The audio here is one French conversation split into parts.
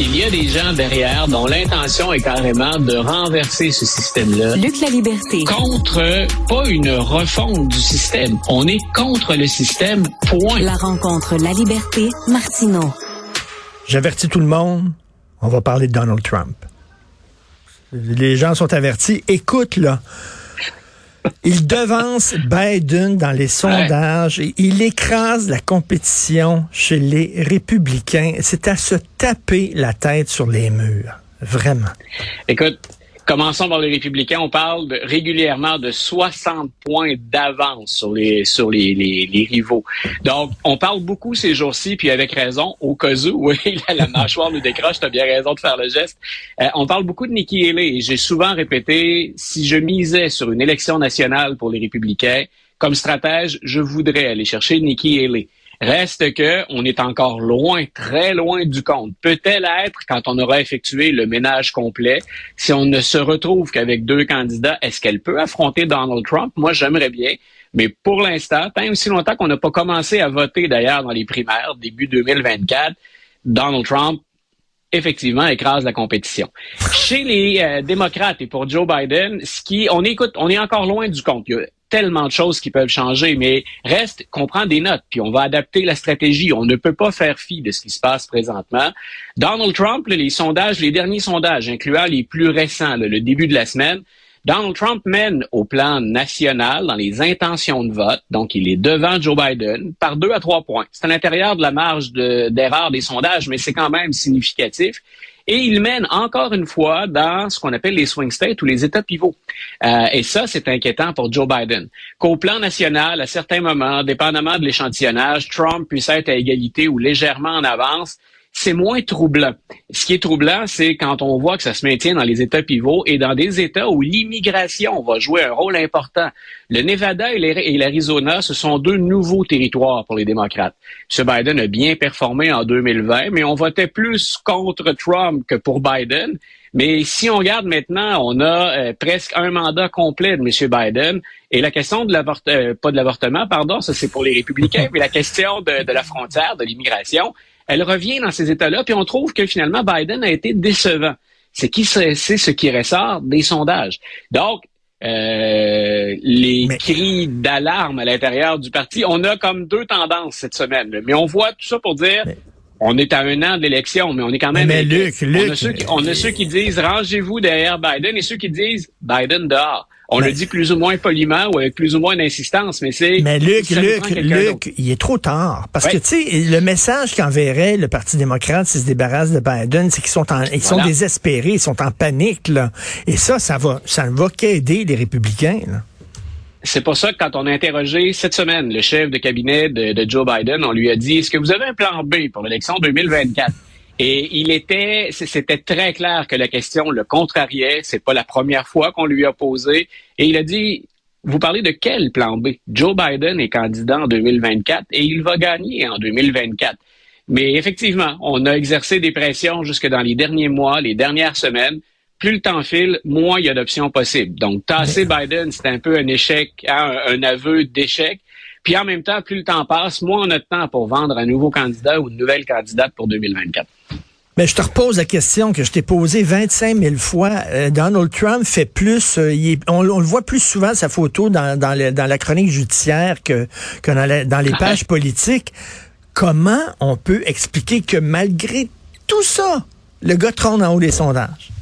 Il y a des gens derrière dont l'intention est carrément de renverser ce système-là. Luc la liberté. Contre, pas une refonte du système. On est contre le système, point. La rencontre, la liberté, Martineau. J'avertis tout le monde, on va parler de Donald Trump. Les gens sont avertis. Écoute, là. Il devance Biden dans les sondages et il écrase la compétition chez les républicains. C'est à se taper la tête sur les murs. Vraiment. Écoute, Commençons par les républicains. On parle régulièrement de 60 points d'avance sur les sur les, les, rivaux. Donc, on parle beaucoup ces jours-ci, puis avec raison, au cas où, oui, la, mâchoire nous décroche, tu as bien raison de faire le geste. Euh, on parle beaucoup de Nikki Haley. J'ai souvent répété, si je misais sur une élection nationale pour les républicains, comme stratège, je voudrais aller chercher Nikki Haley. Reste que on est encore loin, très loin du compte. Peut-elle être quand on aura effectué le ménage complet, si on ne se retrouve qu'avec deux candidats, est-ce qu'elle peut affronter Donald Trump? Moi, j'aimerais bien. Mais pour l'instant, tant aussi longtemps qu'on n'a pas commencé à voter d'ailleurs dans les primaires, début 2024, Donald Trump effectivement écrase la compétition. Chez les euh, démocrates et pour Joe Biden, ce qui on écoute, on est encore loin du compte tellement de choses qui peuvent changer, mais reste qu'on prend des notes, puis on va adapter la stratégie. On ne peut pas faire fi de ce qui se passe présentement. Donald Trump, les sondages, les derniers sondages, incluant les plus récents, le début de la semaine, Donald Trump mène au plan national dans les intentions de vote, donc il est devant Joe Biden par deux à trois points. C'est à l'intérieur de la marge d'erreur des sondages, mais c'est quand même significatif. Et il mène encore une fois dans ce qu'on appelle les swing states ou les États pivots. Euh, et ça, c'est inquiétant pour Joe Biden. Qu'au plan national, à certains moments, dépendamment de l'échantillonnage, Trump puisse être à égalité ou légèrement en avance, c'est moins troublant. Ce qui est troublant, c'est quand on voit que ça se maintient dans les États pivots et dans des États où l'immigration va jouer un rôle important. Le Nevada et l'Arizona, ce sont deux nouveaux territoires pour les démocrates. M. Biden a bien performé en 2020, mais on votait plus contre Trump que pour Biden. Mais si on regarde maintenant, on a euh, presque un mandat complet de M. Biden. Et la question de l'avortement, euh, pas de l'avortement, pardon, ça c'est pour les républicains, mais la question de la frontière, de l'immigration, elle revient dans ces États-là, puis on trouve que finalement Biden a été décevant. C'est qui c'est ce qui ressort des sondages. Donc, euh, les cris d'alarme à l'intérieur du parti, on a comme deux tendances cette semaine. Mais on voit tout ça pour dire, on est à un an de l'élection, mais on est quand même. Mais, Luc, on, a ceux qui, on a ceux qui disent rangez-vous derrière Biden et ceux qui disent Biden dehors. On le dit plus ou moins poliment ou avec plus ou moins d'insistance, mais c'est. Mais Luc, Luc, Luc, il est trop tard. Parce que, tu sais, le message qu'enverrait le Parti démocrate s'il se débarrasse de Biden, c'est qu'ils sont en, ils sont désespérés, ils sont en panique, là. Et ça, ça va, ça ne va qu'aider les républicains, là. C'est pour ça que quand on a interrogé cette semaine le chef de cabinet de, de Joe Biden, on lui a dit, est-ce que vous avez un plan B pour l'élection 2024? Et il était, c'était très clair que la question le contrariait. C'est pas la première fois qu'on lui a posé. Et il a dit, vous parlez de quel plan B? Joe Biden est candidat en 2024 et il va gagner en 2024. Mais effectivement, on a exercé des pressions jusque dans les derniers mois, les dernières semaines. Plus le temps file, moins il y a d'options possibles. Donc, tasser Biden, c'est un peu un échec, hein, un aveu d'échec. Puis en même temps, plus le temps passe, moins on a de temps pour vendre un nouveau candidat ou une nouvelle candidate pour 2024. Mais je te repose la question que je t'ai posée 25 000 fois. Euh, Donald Trump fait plus, euh, on, le voit plus souvent sa photo dans, la chronique judiciaire que, dans, les pages politiques. Comment on peut expliquer que malgré tout ça, le gars trône en haut des sondages?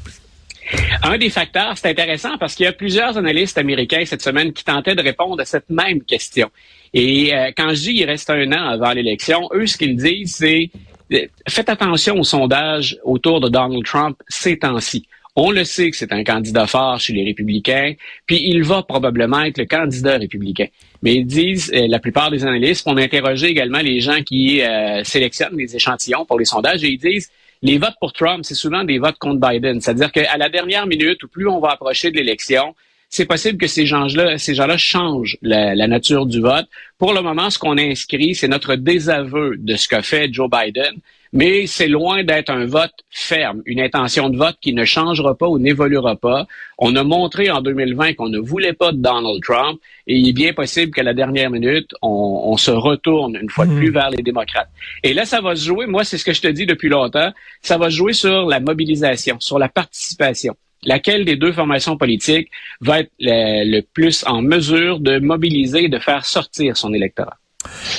Un des facteurs, c'est intéressant parce qu'il y a plusieurs analystes américains cette semaine qui tentaient de répondre à cette même question. Et euh, quand je dis reste un an avant l'élection, eux, ce qu'ils disent, c'est euh, faites attention aux sondages autour de Donald Trump ces temps-ci. On le sait que c'est un candidat fort chez les républicains, puis il va probablement être le candidat républicain. Mais ils disent, euh, la plupart des analystes, on a interrogé également les gens qui sélectionnent les échantillons pour les sondages, et ils disent, les votes pour Trump, c'est souvent des votes contre Biden. C'est-à-dire qu'à la dernière minute, ou plus on va approcher de l'élection, c'est possible que ces gens-là, ces gens-là changent la, nature du vote. Pour le moment, ce qu'on a inscrit, c'est notre désaveu de ce qu'a fait Joe Biden. mais c'est loin d'être un vote ferme, une intention de vote qui ne changera pas ou n'évoluera pas. On a montré en 2020 qu'on ne voulait pas de Donald Trump et il est bien possible qu'à la dernière minute, on, se retourne une fois de plus hmm. vers les démocrates. Et là, ça va se jouer, moi, c'est ce que je te dis depuis longtemps, ça va se jouer sur la mobilisation, sur la participation laquelle des deux formations politiques va être le, plus en mesure de mobiliser et de faire sortir son électorat?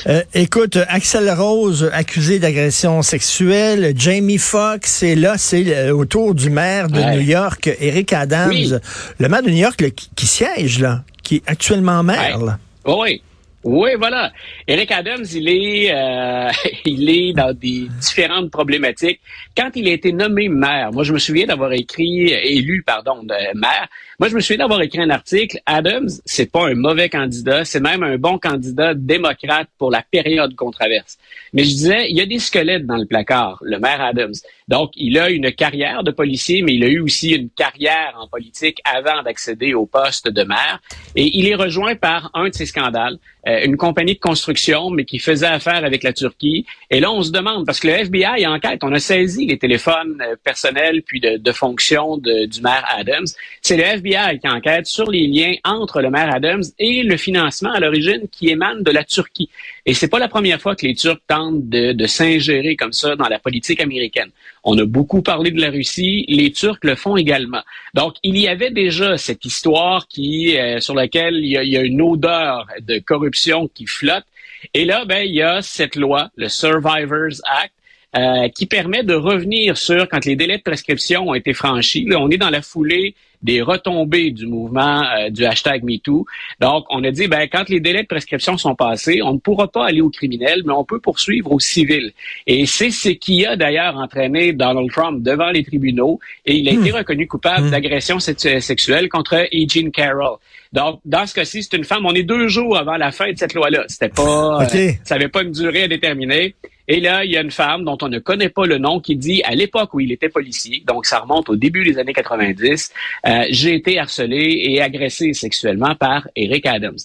Euh, écoute, Axel Rose accusé d'agression sexuelle, Jamie Foxx, et là, c'est autour du maire de New York, Eric Adams, le maire de New York qui siège là, qui est actuellement maire. Là. Oui. Oui, voilà. Eric Adams, il est, euh, il est dans des différentes problématiques. Quand il a été nommé maire, moi je me souviens d'avoir écrit, élu, pardon, de maire. Moi je me souviens d'avoir écrit un article. Adams, c'est pas un mauvais candidat, c'est même un bon candidat démocrate pour la période qu'on traverse. Mais je disais, il y a des squelettes dans le placard, le maire Adams. Donc, il a une carrière de policier, mais il a eu aussi une carrière en politique avant d'accéder au poste de maire. Et il est rejoint par un de ces scandales, euh, une compagnie de construction, mais qui faisait affaire avec la Turquie. Et là, on se demande, parce que le FBI enquête, on a saisi les téléphones euh, personnels puis de, de fonction du maire Adams. C'est le FBI qui enquête sur les liens entre le maire Adams et le financement à l'origine qui émane de la Turquie. Et c'est pas la première fois que les Turcs tentent de, de s'ingérer comme ça dans la politique américaine. On a beaucoup parlé de la Russie, les Turcs le font également. Donc, il y avait déjà cette histoire qui, euh, sur laquelle il y, a, il y, a, une odeur de corruption qui flotte. Et là, ben, il y a cette loi, le Survivors Act, euh, qui permet de revenir sur quand les délais de prescription ont été franchis. Là, on est dans la foulée des retombées du mouvement euh, du hashtag MeToo. Donc, on a dit, ben, quand les délais de prescription sont passés, on ne pourra pas aller au criminel, mais on peut poursuivre au civil. Et c'est ce qui a d'ailleurs entraîné Donald Trump devant les tribunaux et il a été hmm. reconnu coupable hmm. d'agression sexuelle contre E. Jean Carroll. Donc, dans ce cas-ci, c'est une femme. On est deux jours avant la fin de cette loi-là. C'était pas, euh, ça n'avait pas une durée à déterminer. Et là, il y a une femme dont on ne connaît pas le nom qui dit, à l'époque où il était policier, donc ça remonte au début des années 90, euh, j'ai été harcelé et agressé sexuellement par Eric Adams.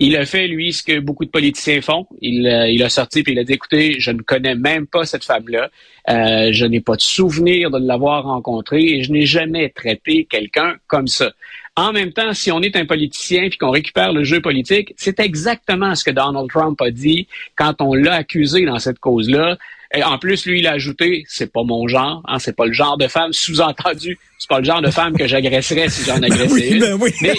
Il a fait, lui, ce que beaucoup de politiciens font. Il, euh, il a sorti puis il a dit, écoutez, je ne connais même pas cette femme-là. Euh, je n'ai pas de souvenir de l'avoir rencontrée et je n'ai jamais traité quelqu'un comme ça. En même temps, si on est un politicien puis qu'on récupère le jeu politique, c'est exactement ce que Donald Trump a dit quand on l'a accusé dans cette cause-là. Et en plus, lui, il a ajouté, c'est pas mon genre, hein, c'est pas le genre de femme, sous-entendu, c'est pas le genre de femme que j'agresserais si j'en agressais oui, une. Ben oui.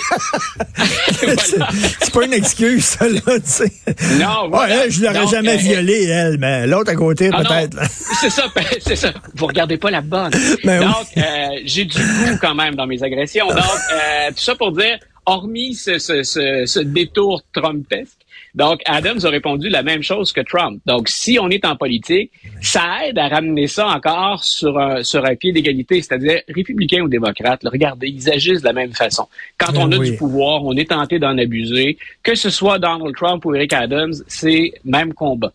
c'est pas une excuse, ça, là, tu sais. Non, voilà. je l'aurais jamais euh, violée, elle, mais l'autre à côté, ah peut-être. c'est ça, ben, c'est ça. Vous regardez pas la bonne. Ben donc, euh, j'ai du goût quand même dans mes agressions. Donc, euh, tout ça pour dire, hormis ce, ce, ce, ce détour trumpesque, donc, Adams a répondu la même chose que Trump. Donc, si on est en politique, ça aide à ramener ça encore sur un, sur un pied d'égalité, c'est-à-dire républicains ou démocrates. regardez, ils agissent de la même façon. Quand ben on a du pouvoir, on est tenté d'en abuser. Que ce soit Donald Trump ou Eric Adams, c'est même combat.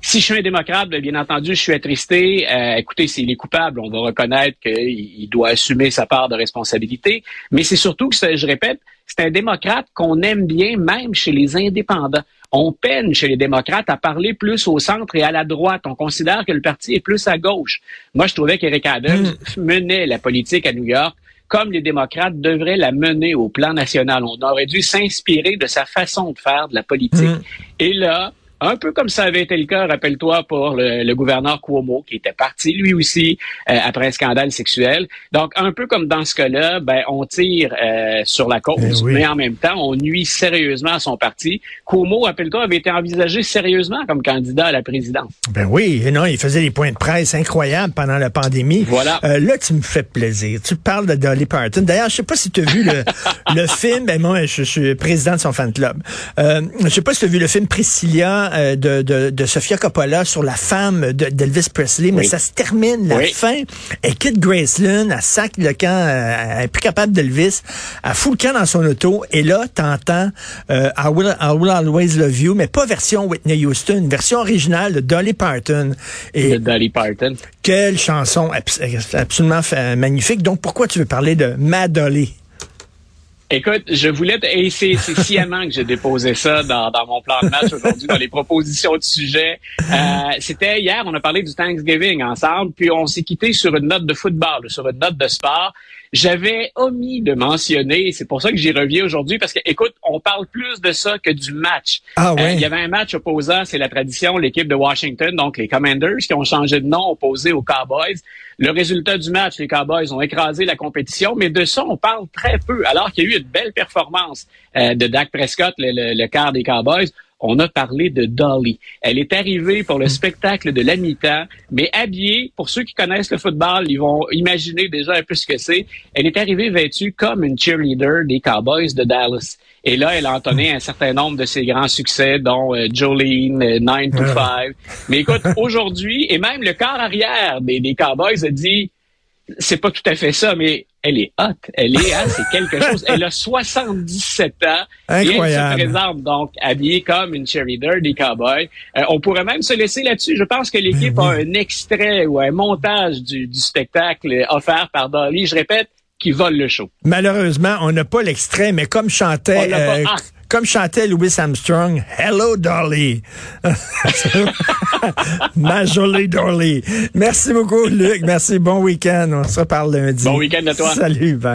Si je suis un démocrate, bien entendu, je suis attristé. Euh, écoutez, s'il est coupable, on va reconnaître qu'il doit assumer sa part de responsabilité. Mais c'est surtout que, je répète, c'est un démocrate qu'on aime bien, même chez les indépendants. On peine chez les démocrates à parler plus au centre et à la droite. On considère que le parti est plus à gauche. Moi, je trouvais qu'Eric Adams hmm. menait la politique à New York comme les démocrates devraient la mener au plan national. On aurait dû s'inspirer de sa façon de faire de la politique. Hmm. Et là, un peu comme ça avait été le cas, rappelle-toi, pour le, gouverneur Cuomo, qui était parti lui aussi euh, après un scandale sexuel. Donc, un peu comme dans ce cas-là, ben, on tire euh, sur la cause, eh mais en même temps, on nuit sérieusement à son parti. Cuomo, rappelle-toi, avait été envisagé sérieusement comme candidat à la présidence. Ben oui, et non, il faisait des points de presse incroyables pendant la pandémie. Voilà. Euh, là, tu me fais plaisir. Tu parles de Dolly Parton. D'ailleurs, je sais pas si tu as vu le, le film. Ben moi, je, suis président de son fan club. Euh, je sais pas si tu as vu le film Priscilla euh, de, de, de, Sofia Coppola sur la femme d'Elvis Presley, mais ça se termine, la fin. Elle quitte Graceland, elle sac le camp, euh, elle est plus capable d'Elvis, elle fout le camp dans son auto, et là, t'entends euh, I, will, I Will Always Love You, mais pas version Whitney Houston, version originale de Dolly Parton. Et de Dolly Parton. Quelle chanson absolument magnifique. Donc, pourquoi tu veux parler de Ma Dolly? Écoute, je voulais, et c'est sciemment que j'ai déposé ça dans, dans, mon plan de match aujourd'hui, dans les propositions de sujet. Euh, C'était hier, on a parlé du Thanksgiving ensemble, puis on s'est quitté sur une note de football, sur une note de sport. J'avais omis de mentionner, c'est pour ça que j'y reviens aujourd'hui, parce que, écoute, on parle plus de ça que du match. Ah ouais. Euh, il y avait un match opposant, c'est la tradition, l'équipe de Washington, donc les Commanders, qui ont changé de nom, opposé aux Cowboys. Le résultat du match, les Cowboys ont écrasé la compétition, mais de ça, on parle très peu, alors qu'il y a eu une belle performance euh, de Dak Prescott, le, le, le quart des Cowboys on a parlé de Dolly. Elle est arrivée pour le spectacle de la mi-temps, mais habillée, pour ceux qui connaissent le football, ils vont imaginer déjà un peu ce que c'est. Elle est arrivée vêtue comme une cheerleader des Cowboys de Dallas. Et là, elle a entonné un certain nombre de ses grands succès, dont euh, Jolene, euh, Nine to Five. Mais écoute, aujourd'hui, et même le corps arrière des, des Cowboys a dit, c'est pas tout à fait ça, mais elle est hot. Elle est, hein, c'est quelque chose. Elle a 77 ans. Incroyable. Et elle se présente donc habillée comme une cheerleader des Cowboys. Euh, on pourrait même se laisser là-dessus. Je pense que l'équipe Ben a un extrait ou un montage du, du spectacle offert par Dolly. Je répète, qui vole le show. Malheureusement, on n'a pas l'extrait, mais comme chantait, euh, ah. comme chantait Louis Armstrong, Hello Dolly. Ma jolie Dolly. Merci beaucoup, Luc. Merci. Bon week-end. On se reparle lundi. Bon week-end à toi. Salut. Bye.